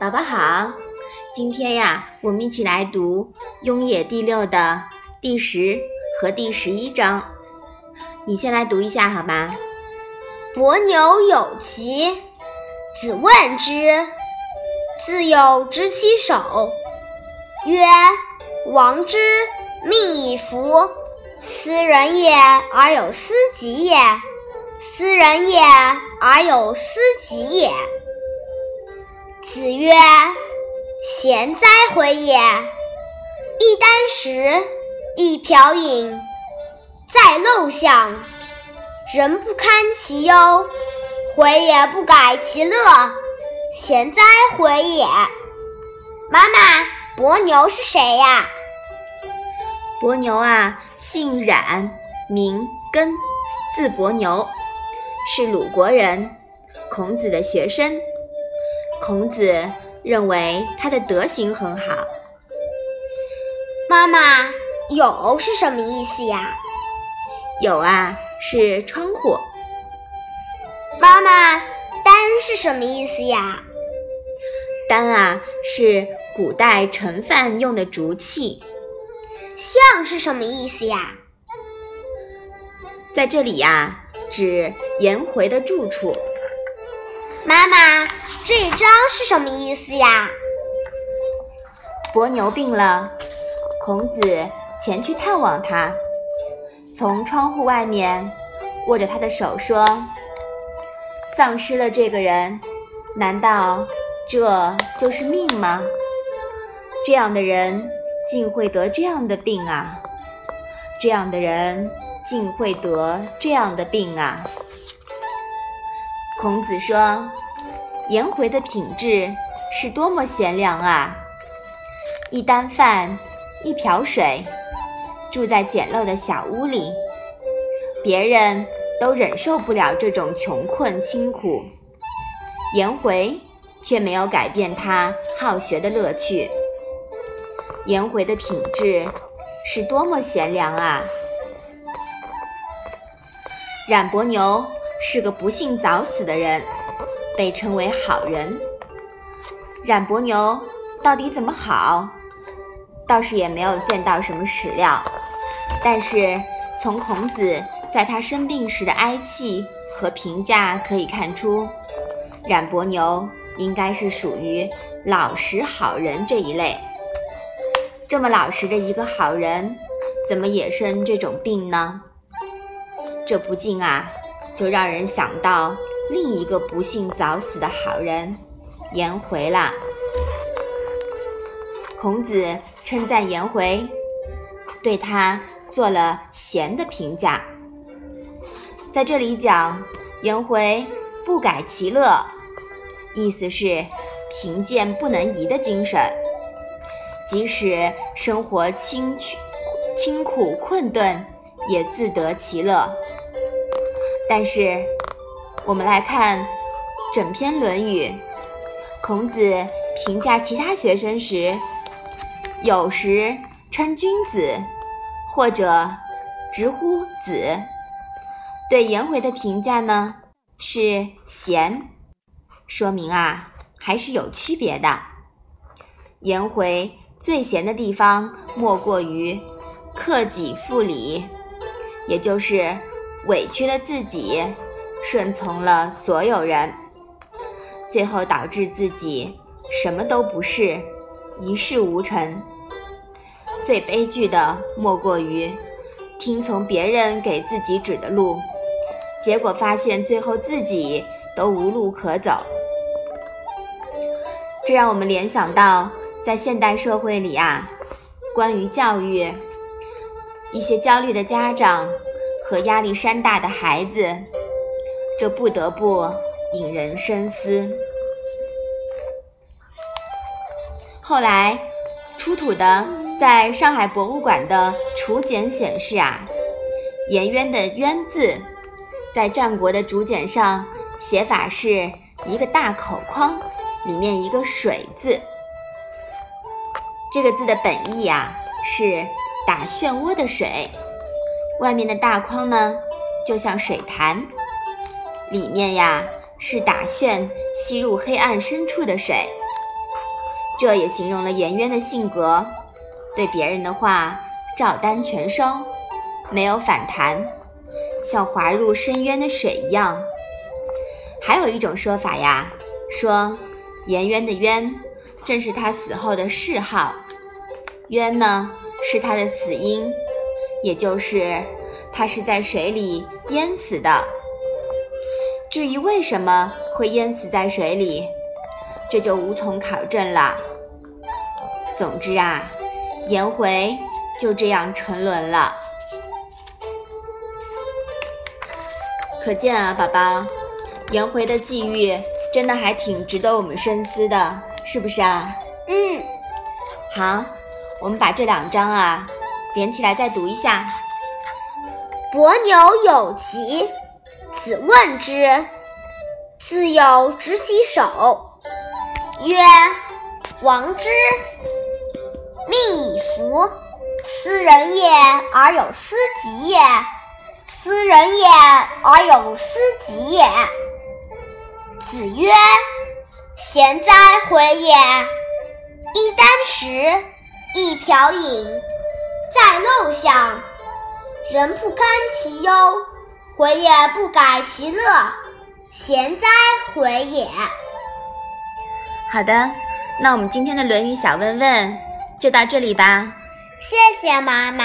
宝宝好，今天呀，我们一起来读《雍也》第六的第十和第十一章。你先来读一下好吗？伯牛有疾，子问之，自有执其手，曰：“王之命以服，斯人也而有斯己也，斯人也而有斯己也。”子曰：“贤哉，回也！一箪食，一瓢饮，在陋巷，人不堪其忧，回也不改其乐。贤哉，回也！”妈妈，伯牛是谁呀？伯牛啊，姓冉，名根，字伯牛，是鲁国人，孔子的学生。孔子认为他的德行很好。妈妈，有是什么意思呀？有啊，是窗户。妈妈，箪是什么意思呀？箪啊，是古代盛饭用的竹器。巷是什么意思呀？在这里呀，指颜回的住处。妈妈，这一章是什么意思呀？伯牛病了，孔子前去探望他，从窗户外面握着他的手说：“丧失了这个人，难道这就是命吗？这样的人竟会得这样的病啊！这样的人竟会得这样的病啊！”孔子说：“颜回的品质是多么贤良啊！一箪饭，一瓢水，住在简陋的小屋里，别人都忍受不了这种穷困清苦，颜回却没有改变他好学的乐趣。颜回的品质是多么贤良啊！冉伯牛。”是个不幸早死的人，被称为好人。冉伯牛到底怎么好？倒是也没有见到什么史料。但是从孔子在他生病时的哀泣和评价可以看出，冉伯牛应该是属于老实好人这一类。这么老实的一个好人，怎么也生这种病呢？这不禁啊！就让人想到另一个不幸早死的好人颜回了。孔子称赞颜回，对他做了贤的评价。在这里讲颜回不改其乐，意思是贫贱不能移的精神，即使生活清清苦困顿，也自得其乐。但是，我们来看整篇《论语》，孔子评价其他学生时，有时称君子，或者直呼子。对颜回的评价呢是贤，说明啊还是有区别的。颜回最贤的地方莫过于克己复礼，也就是。委屈了自己，顺从了所有人，最后导致自己什么都不是，一事无成。最悲剧的莫过于听从别人给自己指的路，结果发现最后自己都无路可走。这让我们联想到，在现代社会里啊，关于教育，一些焦虑的家长。和压力山大的孩子，这不得不引人深思。后来出土的在上海博物馆的楚简显示啊，颜渊的“渊”字，在战国的竹简上写法是一个大口框，里面一个水字。这个字的本意啊，是打漩涡的水。外面的大筐呢，就像水潭，里面呀是打旋吸入黑暗深处的水。这也形容了颜渊的性格，对别人的话照单全收，没有反弹，像滑入深渊的水一样。还有一种说法呀，说颜渊的渊正是他死后的谥号，渊呢是他的死因，也就是他是在水里淹死的。至于为什么会淹死在水里，这就无从考证了。总之啊，颜回就这样沉沦了。可见啊，宝宝，颜回的际遇真的还挺值得我们深思的，是不是啊？嗯，好，我们把这两章啊连起来再读一下。伯牛有疾。子问之，自有执其手，曰：“王之，命以服。斯人也而有斯己也，斯人也而有斯己也。”子曰：“贤哉，回也！一箪食，一瓢饮，在陋巷，人不堪其忧。”回也不改其乐，贤哉，回也！好的，那我们今天的《论语》小问问就到这里吧。谢谢妈妈。